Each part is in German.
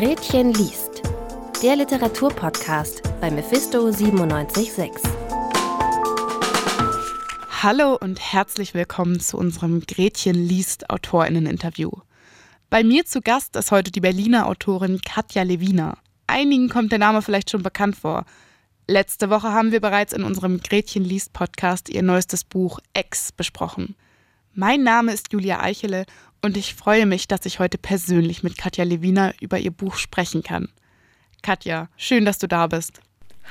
Gretchen liest. Der Literaturpodcast bei Mephisto 976. Hallo und herzlich willkommen zu unserem Gretchen liest Autorinnen-Interview. Bei mir zu Gast ist heute die Berliner Autorin Katja Lewina. Einigen kommt der Name vielleicht schon bekannt vor. Letzte Woche haben wir bereits in unserem Gretchen liest Podcast ihr neuestes Buch Ex besprochen. Mein Name ist Julia Eichele und ich freue mich, dass ich heute persönlich mit Katja Lewina über ihr Buch sprechen kann. Katja, schön, dass du da bist.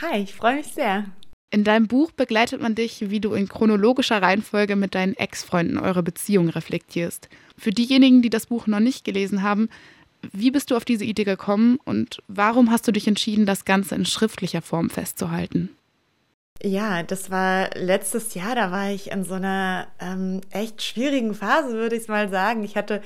Hi, ich freue mich sehr. In deinem Buch begleitet man dich, wie du in chronologischer Reihenfolge mit deinen Ex-Freunden eure Beziehung reflektierst. Für diejenigen, die das Buch noch nicht gelesen haben, wie bist du auf diese Idee gekommen und warum hast du dich entschieden, das Ganze in schriftlicher Form festzuhalten? Ja, das war letztes Jahr, da war ich in so einer ähm, echt schwierigen Phase, würde ich mal sagen. Ich hatte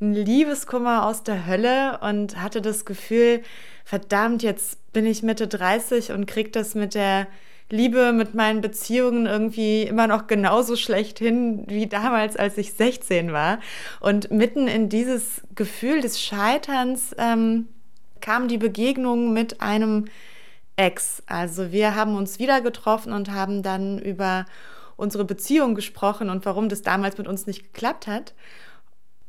einen Liebeskummer aus der Hölle und hatte das Gefühl, verdammt, jetzt bin ich Mitte 30 und krieg das mit der Liebe, mit meinen Beziehungen irgendwie immer noch genauso schlecht hin wie damals, als ich 16 war. Und mitten in dieses Gefühl des Scheiterns ähm, kam die Begegnung mit einem Ex. Also wir haben uns wieder getroffen und haben dann über unsere Beziehung gesprochen und warum das damals mit uns nicht geklappt hat.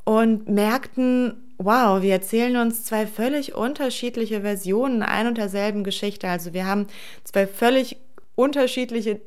Und merkten, wow, wir erzählen uns zwei völlig unterschiedliche Versionen ein und derselben Geschichte. Also wir haben zwei völlig unterschiedliche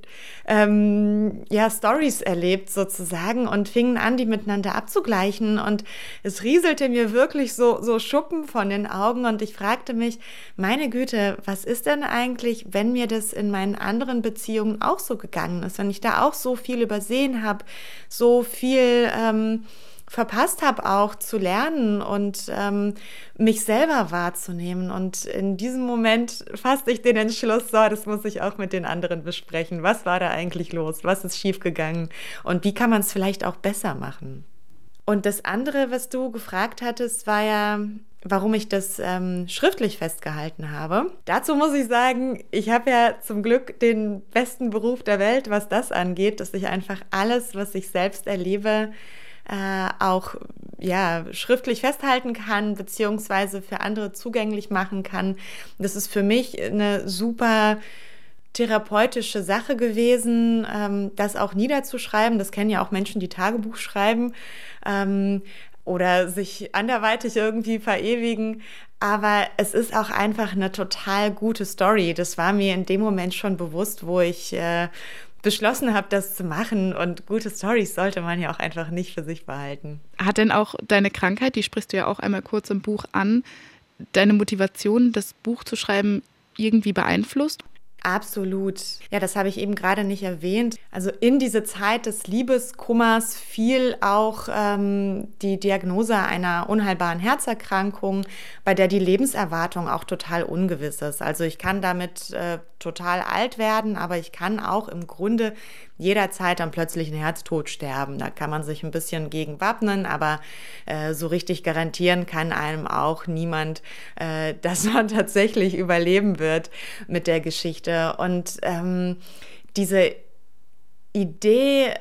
ähm, ja, Stories erlebt sozusagen und fingen an, die miteinander abzugleichen. Und es rieselte mir wirklich so, so Schuppen von den Augen und ich fragte mich, meine Güte, was ist denn eigentlich, wenn mir das in meinen anderen Beziehungen auch so gegangen ist, wenn ich da auch so viel übersehen habe, so viel... Ähm, verpasst habe, auch zu lernen und ähm, mich selber wahrzunehmen. Und in diesem Moment fasste ich den Entschluss, so, das muss ich auch mit den anderen besprechen. Was war da eigentlich los? Was ist schiefgegangen? Und wie kann man es vielleicht auch besser machen? Und das andere, was du gefragt hattest, war ja, warum ich das ähm, schriftlich festgehalten habe. Dazu muss ich sagen, ich habe ja zum Glück den besten Beruf der Welt, was das angeht, dass ich einfach alles, was ich selbst erlebe, äh, auch ja, schriftlich festhalten kann, beziehungsweise für andere zugänglich machen kann. Das ist für mich eine super therapeutische Sache gewesen, ähm, das auch niederzuschreiben. Das kennen ja auch Menschen, die Tagebuch schreiben ähm, oder sich anderweitig irgendwie verewigen. Aber es ist auch einfach eine total gute Story. Das war mir in dem Moment schon bewusst, wo ich äh, beschlossen habe, das zu machen. Und gute Stories sollte man ja auch einfach nicht für sich behalten. Hat denn auch deine Krankheit, die sprichst du ja auch einmal kurz im Buch an, deine Motivation, das Buch zu schreiben, irgendwie beeinflusst? Absolut. Ja, das habe ich eben gerade nicht erwähnt. Also in diese Zeit des Liebeskummers fiel auch ähm, die Diagnose einer unheilbaren Herzerkrankung, bei der die Lebenserwartung auch total ungewiss ist. Also ich kann damit äh, total alt werden, aber ich kann auch im Grunde jederzeit am plötzlichen Herztod sterben. Da kann man sich ein bisschen gegen wappnen, aber äh, so richtig garantieren kann einem auch niemand, äh, dass man tatsächlich überleben wird mit der Geschichte. Und ähm, diese Idee,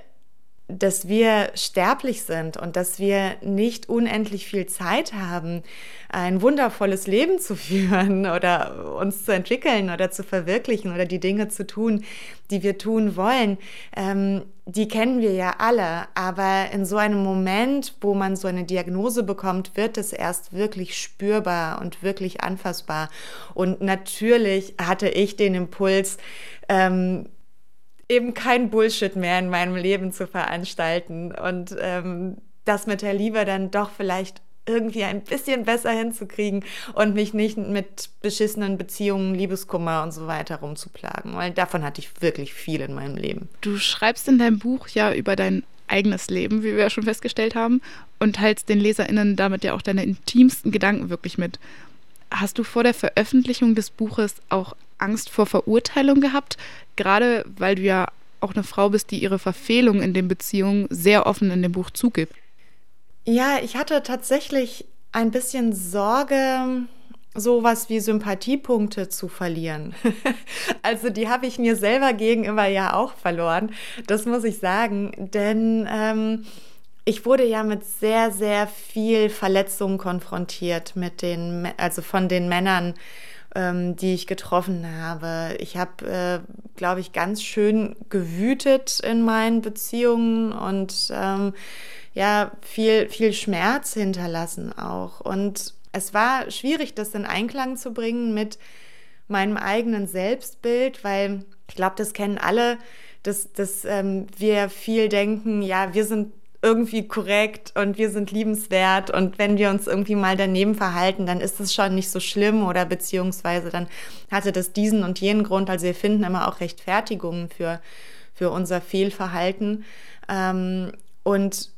dass wir sterblich sind und dass wir nicht unendlich viel Zeit haben, ein wundervolles Leben zu führen oder uns zu entwickeln oder zu verwirklichen oder die Dinge zu tun, die wir tun wollen, ähm, die kennen wir ja alle. Aber in so einem Moment, wo man so eine Diagnose bekommt, wird es erst wirklich spürbar und wirklich anfassbar. Und natürlich hatte ich den Impuls, ähm, eben kein Bullshit mehr in meinem Leben zu veranstalten und ähm, das mit der Liebe dann doch vielleicht irgendwie ein bisschen besser hinzukriegen und mich nicht mit beschissenen Beziehungen, Liebeskummer und so weiter rumzuplagen, weil davon hatte ich wirklich viel in meinem Leben. Du schreibst in deinem Buch ja über dein eigenes Leben, wie wir ja schon festgestellt haben, und teilst den LeserInnen damit ja auch deine intimsten Gedanken wirklich mit. Hast du vor der Veröffentlichung des Buches auch Angst vor Verurteilung gehabt? Gerade weil du ja auch eine Frau bist, die ihre Verfehlung in den Beziehungen sehr offen in dem Buch zugibt. Ja, ich hatte tatsächlich ein bisschen Sorge, sowas wie Sympathiepunkte zu verlieren. also die habe ich mir selber gegenüber ja auch verloren, das muss ich sagen. Denn ähm, ich wurde ja mit sehr, sehr viel Verletzungen konfrontiert mit den, also von den Männern, ähm, die ich getroffen habe. Ich habe, äh, glaube ich, ganz schön gewütet in meinen Beziehungen und ähm, ja, viel, viel Schmerz hinterlassen auch. Und es war schwierig, das in Einklang zu bringen mit meinem eigenen Selbstbild, weil ich glaube, das kennen alle, dass, dass ähm, wir viel denken, ja, wir sind irgendwie korrekt und wir sind liebenswert und wenn wir uns irgendwie mal daneben verhalten, dann ist es schon nicht so schlimm oder beziehungsweise dann hatte das diesen und jenen Grund. Also wir finden immer auch Rechtfertigungen für, für unser Fehlverhalten. Ähm, und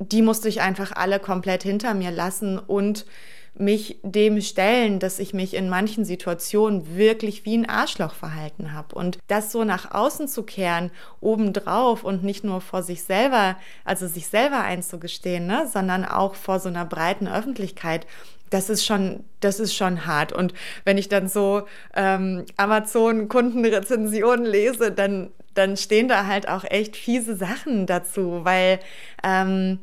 die musste ich einfach alle komplett hinter mir lassen und mich dem stellen, dass ich mich in manchen Situationen wirklich wie ein Arschloch verhalten habe. Und das so nach außen zu kehren, obendrauf und nicht nur vor sich selber, also sich selber einzugestehen, ne, sondern auch vor so einer breiten Öffentlichkeit, das ist schon, das ist schon hart. Und wenn ich dann so ähm, Amazon-Kundenrezensionen lese, dann, dann stehen da halt auch echt fiese Sachen dazu, weil ähm,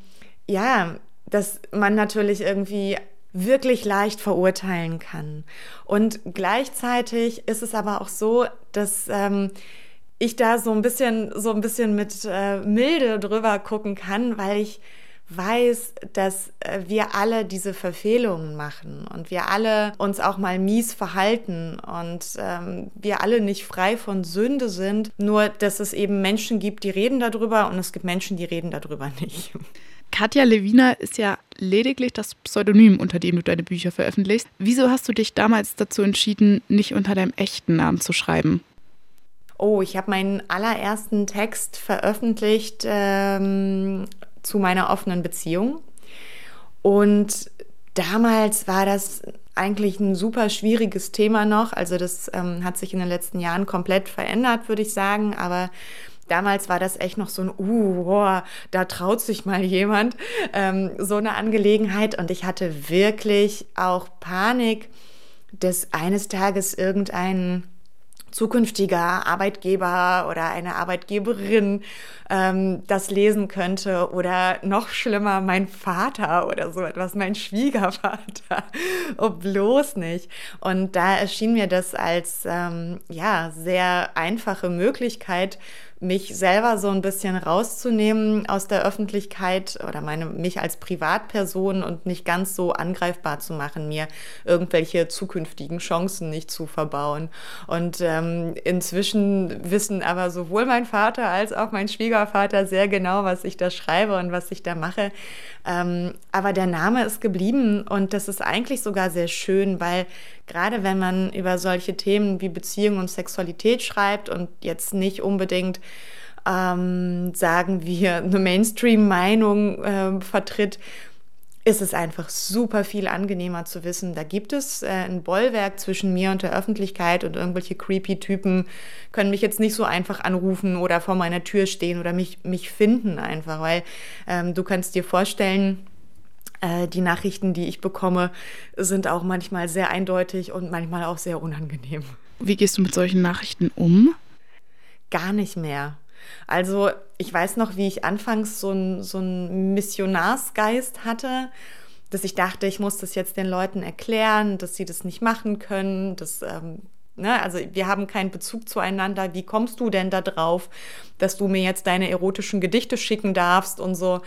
ja, dass man natürlich irgendwie wirklich leicht verurteilen kann. Und gleichzeitig ist es aber auch so, dass ähm, ich da so ein bisschen, so ein bisschen mit äh, Milde drüber gucken kann, weil ich weiß, dass äh, wir alle diese Verfehlungen machen und wir alle uns auch mal mies verhalten und ähm, wir alle nicht frei von Sünde sind, nur dass es eben Menschen gibt, die reden darüber und es gibt Menschen, die reden darüber nicht. Katja Lewina ist ja lediglich das Pseudonym, unter dem du deine Bücher veröffentlichst. Wieso hast du dich damals dazu entschieden, nicht unter deinem echten Namen zu schreiben? Oh, ich habe meinen allerersten Text veröffentlicht ähm, zu meiner offenen Beziehung. Und damals war das eigentlich ein super schwieriges Thema noch. Also das ähm, hat sich in den letzten Jahren komplett verändert, würde ich sagen. Aber damals war das echt noch so ein, uh, boah, da traut sich mal jemand, ähm, so eine Angelegenheit. Und ich hatte wirklich auch Panik, dass eines Tages irgendein zukünftiger Arbeitgeber oder eine Arbeitgeberin ähm, das lesen könnte oder noch schlimmer mein Vater oder so etwas, mein Schwiegervater, oh bloß nicht. Und da erschien mir das als ähm, ja sehr einfache Möglichkeit mich selber so ein bisschen rauszunehmen aus der Öffentlichkeit oder meine, mich als Privatperson und nicht ganz so angreifbar zu machen, mir irgendwelche zukünftigen Chancen nicht zu verbauen. Und ähm, inzwischen wissen aber sowohl mein Vater als auch mein Schwiegervater sehr genau, was ich da schreibe und was ich da mache. Ähm, aber der Name ist geblieben und das ist eigentlich sogar sehr schön, weil gerade wenn man über solche Themen wie Beziehung und Sexualität schreibt und jetzt nicht unbedingt ähm, sagen wir eine Mainstream-Meinung äh, vertritt, ist es einfach super viel angenehmer zu wissen, da gibt es äh, ein Bollwerk zwischen mir und der Öffentlichkeit und irgendwelche creepy Typen können mich jetzt nicht so einfach anrufen oder vor meiner Tür stehen oder mich, mich finden einfach, weil ähm, du kannst dir vorstellen, die Nachrichten, die ich bekomme, sind auch manchmal sehr eindeutig und manchmal auch sehr unangenehm. Wie gehst du mit solchen Nachrichten um? Gar nicht mehr. Also ich weiß noch, wie ich anfangs so einen so Missionarsgeist hatte, dass ich dachte, ich muss das jetzt den Leuten erklären, dass sie das nicht machen können, dass ähm, Ne? Also wir haben keinen Bezug zueinander. Wie kommst du denn da drauf, dass du mir jetzt deine erotischen Gedichte schicken darfst und so?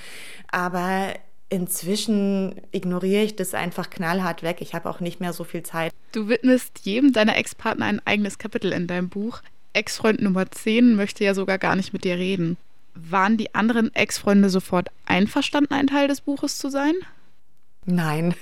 Aber inzwischen ignoriere ich das einfach knallhart weg. Ich habe auch nicht mehr so viel Zeit. Du widmest jedem deiner Ex-Partner ein eigenes Kapitel in deinem Buch. Ex-Freund Nummer 10 möchte ja sogar gar nicht mit dir reden. Waren die anderen Ex-Freunde sofort einverstanden, ein Teil des Buches zu sein? Nein.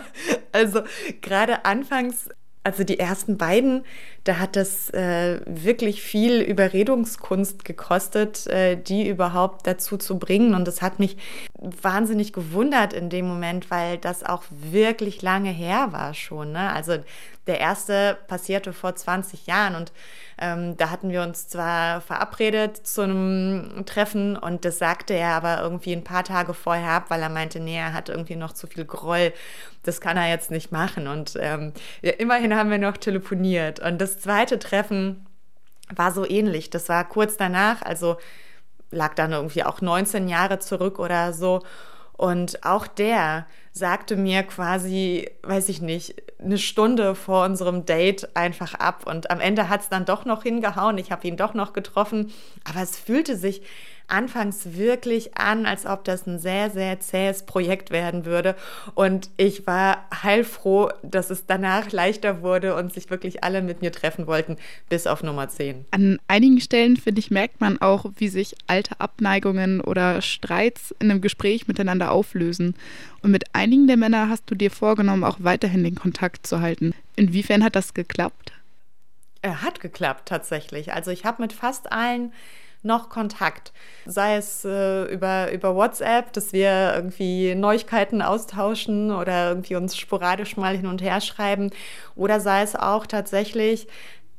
also gerade anfangs also die ersten beiden, da hat das äh, wirklich viel Überredungskunst gekostet, äh, die überhaupt dazu zu bringen. Und das hat mich wahnsinnig gewundert in dem Moment, weil das auch wirklich lange her war schon. Ne? Also der erste passierte vor 20 Jahren und ähm, da hatten wir uns zwar verabredet zu einem Treffen und das sagte er aber irgendwie ein paar Tage vorher ab, weil er meinte, nee, er hat irgendwie noch zu viel Groll. Das kann er jetzt nicht machen. Und ähm, ja, immerhin haben wir noch telefoniert. Und das zweite Treffen war so ähnlich. Das war kurz danach, also lag dann irgendwie auch 19 Jahre zurück oder so. Und auch der sagte mir quasi, weiß ich nicht, eine Stunde vor unserem Date einfach ab. Und am Ende hat es dann doch noch hingehauen. Ich habe ihn doch noch getroffen. Aber es fühlte sich anfangs wirklich an, als ob das ein sehr, sehr zähes Projekt werden würde. Und ich war heilfroh, dass es danach leichter wurde und sich wirklich alle mit mir treffen wollten, bis auf Nummer 10. An einigen Stellen, finde ich, merkt man auch, wie sich alte Abneigungen oder Streits in einem Gespräch miteinander auflösen. Und mit einigen der Männer hast du dir vorgenommen, auch weiterhin den Kontakt zu halten. Inwiefern hat das geklappt? Er hat geklappt tatsächlich. Also ich habe mit fast allen noch Kontakt. Sei es äh, über, über WhatsApp, dass wir irgendwie Neuigkeiten austauschen oder irgendwie uns sporadisch mal hin und her schreiben. Oder sei es auch tatsächlich,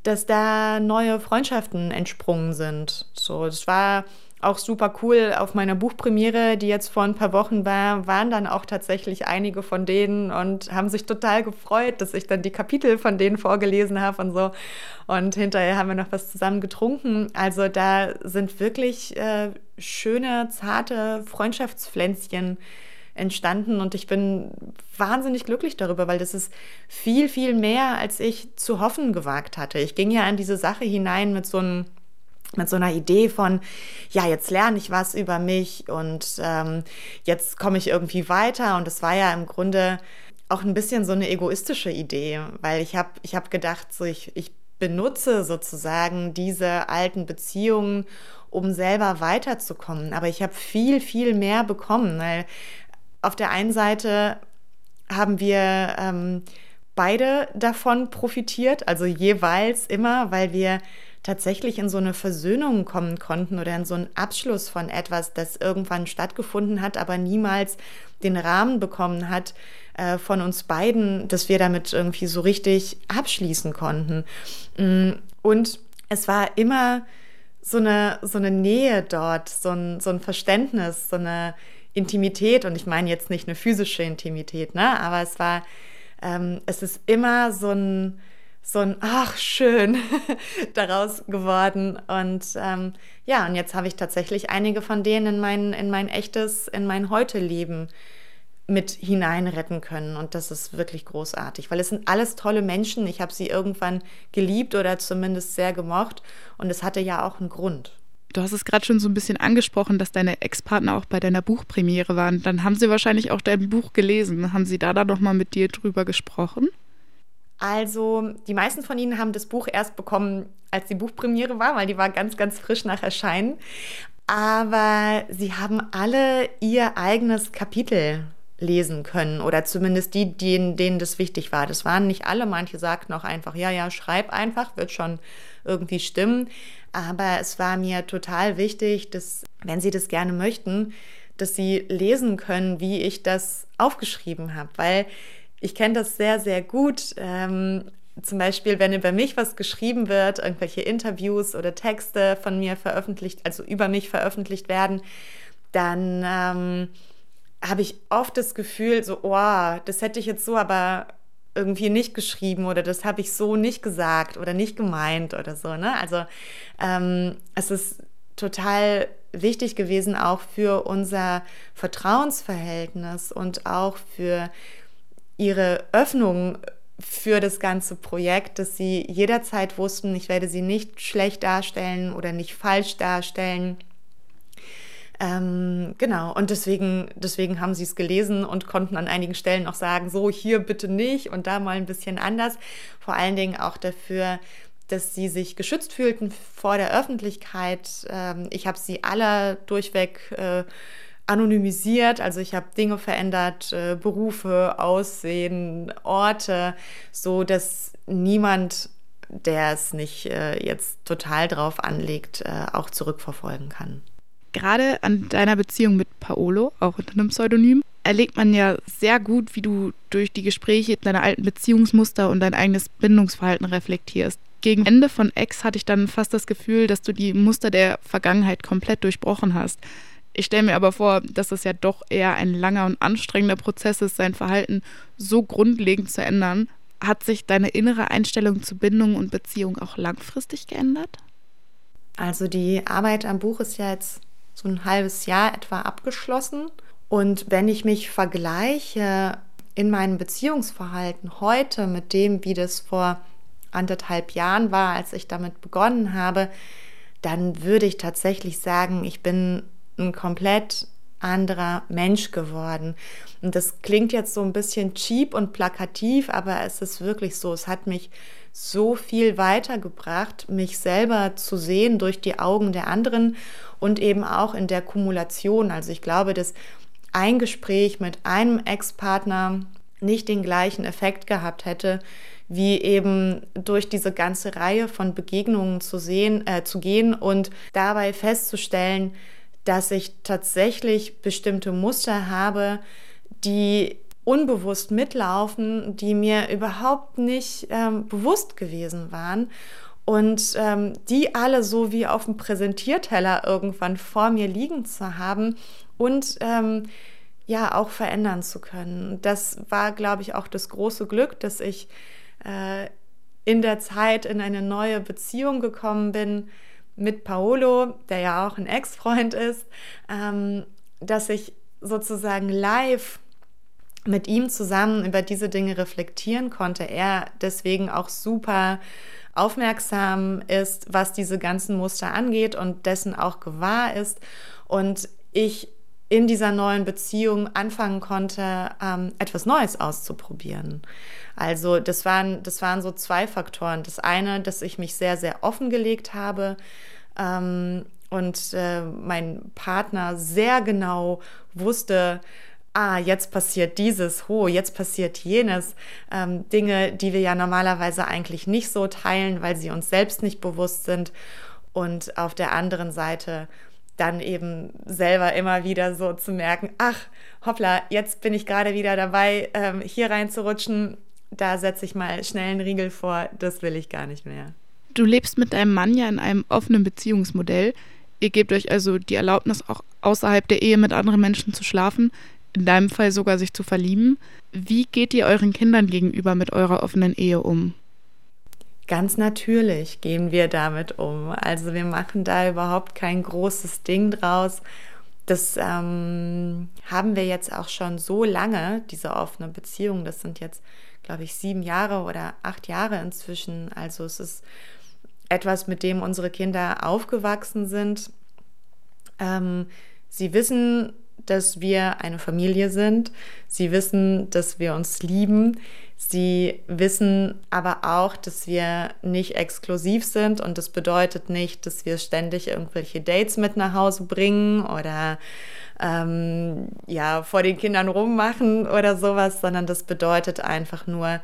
dass da neue Freundschaften entsprungen sind. So, das war auch super cool. Auf meiner Buchpremiere, die jetzt vor ein paar Wochen war, waren dann auch tatsächlich einige von denen und haben sich total gefreut, dass ich dann die Kapitel von denen vorgelesen habe und so. Und hinterher haben wir noch was zusammen getrunken. Also da sind wirklich äh, schöne, zarte Freundschaftspflänzchen entstanden und ich bin wahnsinnig glücklich darüber, weil das ist viel, viel mehr, als ich zu hoffen gewagt hatte. Ich ging ja an diese Sache hinein mit so einem mit so einer Idee von, ja, jetzt lerne ich was über mich und ähm, jetzt komme ich irgendwie weiter. Und es war ja im Grunde auch ein bisschen so eine egoistische Idee, weil ich habe ich hab gedacht, so ich, ich benutze sozusagen diese alten Beziehungen, um selber weiterzukommen. Aber ich habe viel, viel mehr bekommen, weil auf der einen Seite haben wir ähm, beide davon profitiert, also jeweils immer, weil wir tatsächlich in so eine Versöhnung kommen konnten oder in so einen Abschluss von etwas, das irgendwann stattgefunden hat, aber niemals den Rahmen bekommen hat äh, von uns beiden, dass wir damit irgendwie so richtig abschließen konnten. Mm, und es war immer so eine, so eine Nähe dort, so ein, so ein Verständnis, so eine Intimität. Und ich meine jetzt nicht eine physische Intimität, ne? aber es war, ähm, es ist immer so ein, so ein Ach, schön daraus geworden. Und ähm, ja, und jetzt habe ich tatsächlich einige von denen in mein, in mein echtes, in mein Heute-Leben mit hineinretten können. Und das ist wirklich großartig, weil es sind alles tolle Menschen. Ich habe sie irgendwann geliebt oder zumindest sehr gemocht. Und es hatte ja auch einen Grund. Du hast es gerade schon so ein bisschen angesprochen, dass deine Ex-Partner auch bei deiner Buchpremiere waren. Dann haben sie wahrscheinlich auch dein Buch gelesen. Haben sie da dann nochmal mit dir drüber gesprochen? Also, die meisten von Ihnen haben das Buch erst bekommen, als die Buchpremiere war, weil die war ganz, ganz frisch nach Erscheinen. Aber sie haben alle ihr eigenes Kapitel lesen können oder zumindest die, denen, denen das wichtig war. Das waren nicht alle, manche sagten auch einfach, ja, ja, schreib einfach, wird schon irgendwie stimmen. Aber es war mir total wichtig, dass, wenn Sie das gerne möchten, dass Sie lesen können, wie ich das aufgeschrieben habe, weil ich kenne das sehr, sehr gut. Ähm, zum Beispiel, wenn über mich was geschrieben wird, irgendwelche Interviews oder Texte von mir veröffentlicht, also über mich veröffentlicht werden, dann ähm, habe ich oft das Gefühl, so, oh, das hätte ich jetzt so aber irgendwie nicht geschrieben oder das habe ich so nicht gesagt oder nicht gemeint oder so. Ne? Also ähm, es ist total wichtig gewesen, auch für unser Vertrauensverhältnis und auch für ihre Öffnung für das ganze Projekt, dass sie jederzeit wussten, ich werde sie nicht schlecht darstellen oder nicht falsch darstellen. Ähm, genau, und deswegen, deswegen haben sie es gelesen und konnten an einigen Stellen auch sagen, so hier bitte nicht und da mal ein bisschen anders. Vor allen Dingen auch dafür, dass sie sich geschützt fühlten vor der Öffentlichkeit. Ähm, ich habe sie alle durchweg äh, anonymisiert. Also ich habe Dinge verändert, äh, Berufe, Aussehen, Orte, so dass niemand, der es nicht äh, jetzt total drauf anlegt, äh, auch zurückverfolgen kann. Gerade an deiner Beziehung mit Paolo, auch unter einem Pseudonym, erlebt man ja sehr gut, wie du durch die Gespräche deine alten Beziehungsmuster und dein eigenes Bindungsverhalten reflektierst. Gegen Ende von Ex hatte ich dann fast das Gefühl, dass du die Muster der Vergangenheit komplett durchbrochen hast. Ich stelle mir aber vor, dass es ja doch eher ein langer und anstrengender Prozess ist, sein Verhalten so grundlegend zu ändern. Hat sich deine innere Einstellung zu Bindung und Beziehung auch langfristig geändert? Also die Arbeit am Buch ist ja jetzt so ein halbes Jahr etwa abgeschlossen. Und wenn ich mich vergleiche in meinem Beziehungsverhalten heute mit dem, wie das vor anderthalb Jahren war, als ich damit begonnen habe, dann würde ich tatsächlich sagen, ich bin ein komplett anderer Mensch geworden. Und das klingt jetzt so ein bisschen cheap und plakativ, aber es ist wirklich so. Es hat mich so viel weitergebracht, mich selber zu sehen durch die Augen der anderen und eben auch in der Kumulation. Also ich glaube, dass ein Gespräch mit einem Ex-Partner nicht den gleichen Effekt gehabt hätte, wie eben durch diese ganze Reihe von Begegnungen zu sehen, äh, zu gehen und dabei festzustellen, dass ich tatsächlich bestimmte Muster habe, die unbewusst mitlaufen, die mir überhaupt nicht ähm, bewusst gewesen waren und ähm, die alle so wie auf dem Präsentierteller irgendwann vor mir liegen zu haben und ähm, ja auch verändern zu können. Das war, glaube ich, auch das große Glück, dass ich äh, in der Zeit in eine neue Beziehung gekommen bin mit Paolo, der ja auch ein Ex-Freund ist, ähm, dass ich sozusagen live mit ihm zusammen über diese Dinge reflektieren konnte. Er deswegen auch super aufmerksam ist, was diese ganzen Muster angeht und dessen auch gewahr ist. Und ich in dieser neuen Beziehung anfangen konnte, ähm, etwas Neues auszuprobieren. Also das waren, das waren so zwei Faktoren. Das eine, dass ich mich sehr, sehr offengelegt habe ähm, und äh, mein Partner sehr genau wusste, ah, jetzt passiert dieses, oh, jetzt passiert jenes. Ähm, Dinge, die wir ja normalerweise eigentlich nicht so teilen, weil sie uns selbst nicht bewusst sind. Und auf der anderen Seite dann eben selber immer wieder so zu merken, ach, hoppla, jetzt bin ich gerade wieder dabei, ähm, hier reinzurutschen, da setze ich mal schnell einen Riegel vor, das will ich gar nicht mehr. Du lebst mit deinem Mann ja in einem offenen Beziehungsmodell. Ihr gebt euch also die Erlaubnis, auch außerhalb der Ehe mit anderen Menschen zu schlafen, in deinem Fall sogar sich zu verlieben. Wie geht ihr euren Kindern gegenüber mit eurer offenen Ehe um? Ganz natürlich gehen wir damit um. Also wir machen da überhaupt kein großes Ding draus. Das ähm, haben wir jetzt auch schon so lange, diese offene Beziehung. Das sind jetzt, glaube ich, sieben Jahre oder acht Jahre inzwischen. Also es ist etwas, mit dem unsere Kinder aufgewachsen sind. Ähm, sie wissen, dass wir eine Familie sind. Sie wissen, dass wir uns lieben. Sie wissen aber auch, dass wir nicht exklusiv sind und das bedeutet nicht, dass wir ständig irgendwelche Dates mit nach Hause bringen oder ähm, ja vor den Kindern rummachen oder sowas, sondern das bedeutet einfach nur,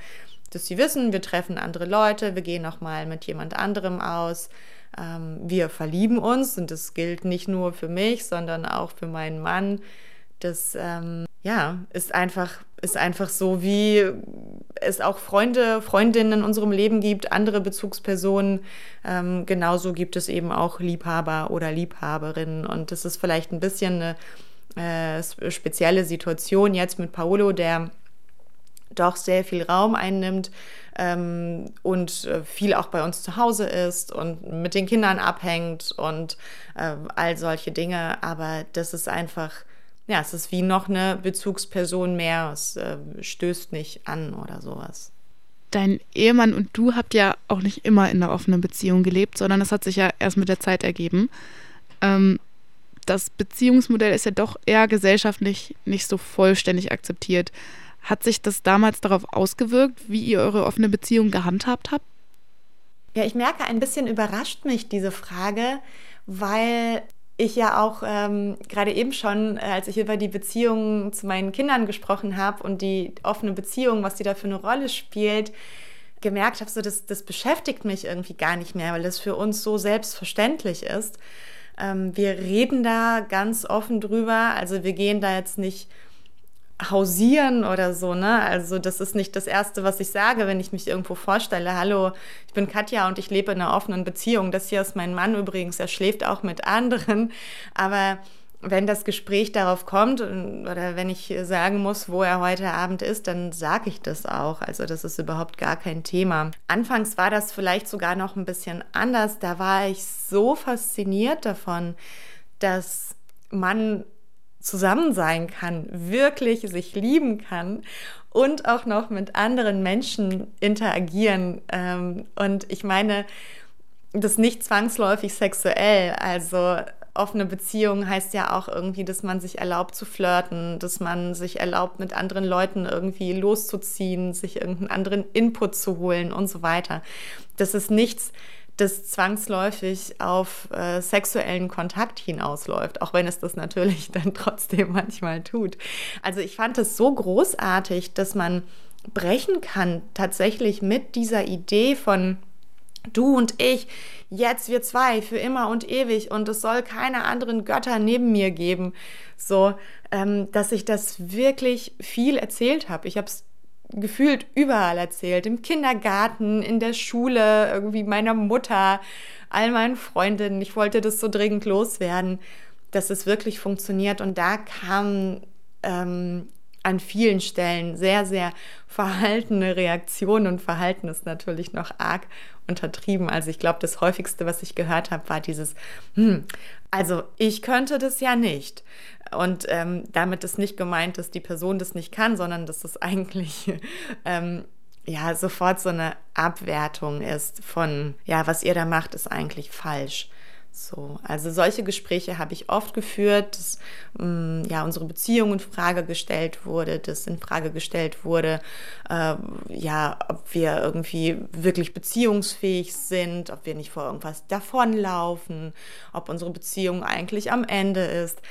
dass sie wissen, wir treffen andere Leute, wir gehen auch mal mit jemand anderem aus, ähm, wir verlieben uns und das gilt nicht nur für mich, sondern auch für meinen Mann. Das ähm, ja, ist einfach, ist einfach so, wie es auch Freunde, Freundinnen in unserem Leben gibt, andere Bezugspersonen. Ähm, genauso gibt es eben auch Liebhaber oder Liebhaberinnen. Und das ist vielleicht ein bisschen eine äh, spezielle Situation jetzt mit Paolo, der doch sehr viel Raum einnimmt ähm, und äh, viel auch bei uns zu Hause ist und mit den Kindern abhängt und äh, all solche Dinge. Aber das ist einfach ja, es ist wie noch eine Bezugsperson mehr. Es äh, stößt nicht an oder sowas. Dein Ehemann und du habt ja auch nicht immer in einer offenen Beziehung gelebt, sondern es hat sich ja erst mit der Zeit ergeben. Ähm, das Beziehungsmodell ist ja doch eher gesellschaftlich nicht so vollständig akzeptiert. Hat sich das damals darauf ausgewirkt, wie ihr eure offene Beziehung gehandhabt habt? Ja, ich merke, ein bisschen überrascht mich diese Frage, weil ich ja auch ähm, gerade eben schon, äh, als ich über die Beziehung zu meinen Kindern gesprochen habe und die offene Beziehung, was die da für eine Rolle spielt, gemerkt habe, so das, das beschäftigt mich irgendwie gar nicht mehr, weil das für uns so selbstverständlich ist. Ähm, wir reden da ganz offen drüber, also wir gehen da jetzt nicht hausieren oder so, ne? Also das ist nicht das Erste, was ich sage, wenn ich mich irgendwo vorstelle. Hallo, ich bin Katja und ich lebe in einer offenen Beziehung. Das hier ist mein Mann übrigens, er schläft auch mit anderen. Aber wenn das Gespräch darauf kommt oder wenn ich sagen muss, wo er heute Abend ist, dann sage ich das auch. Also das ist überhaupt gar kein Thema. Anfangs war das vielleicht sogar noch ein bisschen anders. Da war ich so fasziniert davon, dass man zusammen sein kann, wirklich sich lieben kann und auch noch mit anderen Menschen interagieren. Ähm, und ich meine, das nicht zwangsläufig sexuell. Also offene Beziehung heißt ja auch irgendwie, dass man sich erlaubt zu flirten, dass man sich erlaubt, mit anderen Leuten irgendwie loszuziehen, sich irgendeinen anderen Input zu holen und so weiter. Das ist nichts, das zwangsläufig auf äh, sexuellen Kontakt hinausläuft, auch wenn es das natürlich dann trotzdem manchmal tut. Also ich fand es so großartig, dass man brechen kann tatsächlich mit dieser Idee von du und ich, jetzt wir zwei, für immer und ewig und es soll keine anderen Götter neben mir geben. So, ähm, dass ich das wirklich viel erzählt habe. Ich habe es gefühlt überall erzählt. Im Kindergarten, in der Schule, irgendwie meiner Mutter, all meinen Freundinnen. Ich wollte das so dringend loswerden, dass es wirklich funktioniert. Und da kam ähm, an vielen Stellen sehr, sehr verhaltene Reaktionen und Verhalten ist natürlich noch arg untertrieben. Also ich glaube, das häufigste, was ich gehört habe, war dieses, hm, also ich könnte das ja nicht. Und ähm, damit ist nicht gemeint, dass die Person das nicht kann, sondern dass das eigentlich ähm, ja sofort so eine Abwertung ist von, ja, was ihr da macht, ist eigentlich falsch. So, also solche Gespräche habe ich oft geführt, dass ähm, ja unsere Beziehung in Frage gestellt wurde, dass in Frage gestellt wurde, äh, ja, ob wir irgendwie wirklich beziehungsfähig sind, ob wir nicht vor irgendwas davonlaufen, ob unsere Beziehung eigentlich am Ende ist,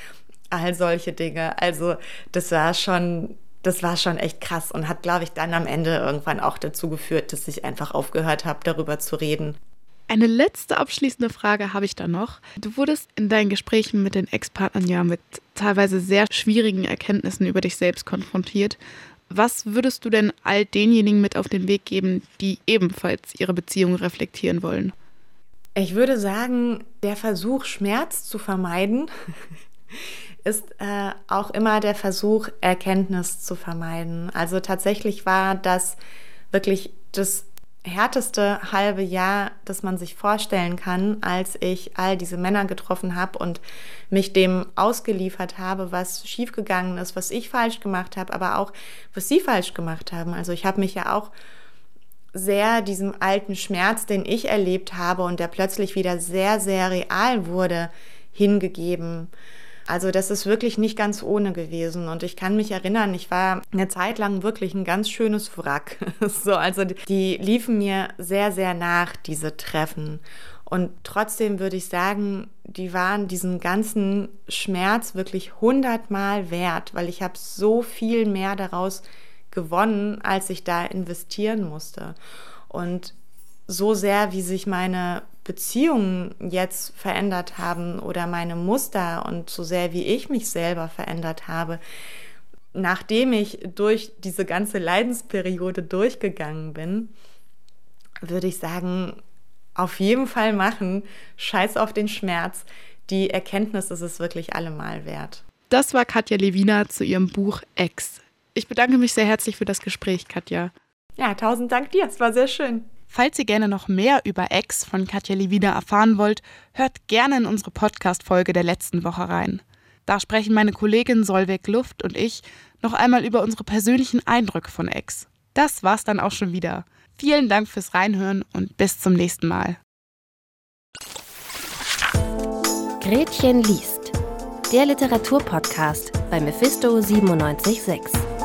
all solche Dinge. Also das war schon das war schon echt krass und hat, glaube ich, dann am Ende irgendwann auch dazu geführt, dass ich einfach aufgehört habe, darüber zu reden. Eine letzte abschließende Frage habe ich da noch. Du wurdest in deinen Gesprächen mit den Ex-Partnern ja mit teilweise sehr schwierigen Erkenntnissen über dich selbst konfrontiert. Was würdest du denn all denjenigen mit auf den Weg geben, die ebenfalls ihre Beziehung reflektieren wollen? Ich würde sagen, der Versuch, Schmerz zu vermeiden, ist äh, auch immer der Versuch, Erkenntnis zu vermeiden. Also tatsächlich war das wirklich das härteste halbe Jahr, das man sich vorstellen kann, als ich all diese Männer getroffen habe und mich dem ausgeliefert habe, was schiefgegangen ist, was ich falsch gemacht habe, aber auch was sie falsch gemacht haben. Also ich habe mich ja auch sehr diesem alten Schmerz, den ich erlebt habe und der plötzlich wieder sehr, sehr real wurde, hingegeben. Also das ist wirklich nicht ganz ohne gewesen. Und ich kann mich erinnern, ich war eine Zeit lang wirklich ein ganz schönes Wrack. so, also die liefen mir sehr, sehr nach, diese Treffen. Und trotzdem würde ich sagen, die waren diesen ganzen Schmerz wirklich hundertmal wert, weil ich habe so viel mehr daraus gewonnen, als ich da investieren musste. Und so sehr, wie sich meine Beziehungen jetzt verändert haben oder meine Muster und so sehr, wie ich mich selber verändert habe, nachdem ich durch diese ganze Leidensperiode durchgegangen bin, würde ich sagen, auf jeden Fall machen, scheiß auf den Schmerz. Die Erkenntnis ist es wirklich allemal wert. Das war Katja Lewina zu ihrem Buch Ex. Ich bedanke mich sehr herzlich für das Gespräch, Katja. Ja, tausend Dank dir. Es war sehr schön. Falls ihr gerne noch mehr über Ex von Katja Levina erfahren wollt, hört gerne in unsere Podcast-Folge der letzten Woche rein. Da sprechen meine Kollegin Solveig Luft und ich noch einmal über unsere persönlichen Eindrücke von Ex. Das war's dann auch schon wieder. Vielen Dank fürs Reinhören und bis zum nächsten Mal. Gretchen liest. Der Literaturpodcast bei Mephisto 976.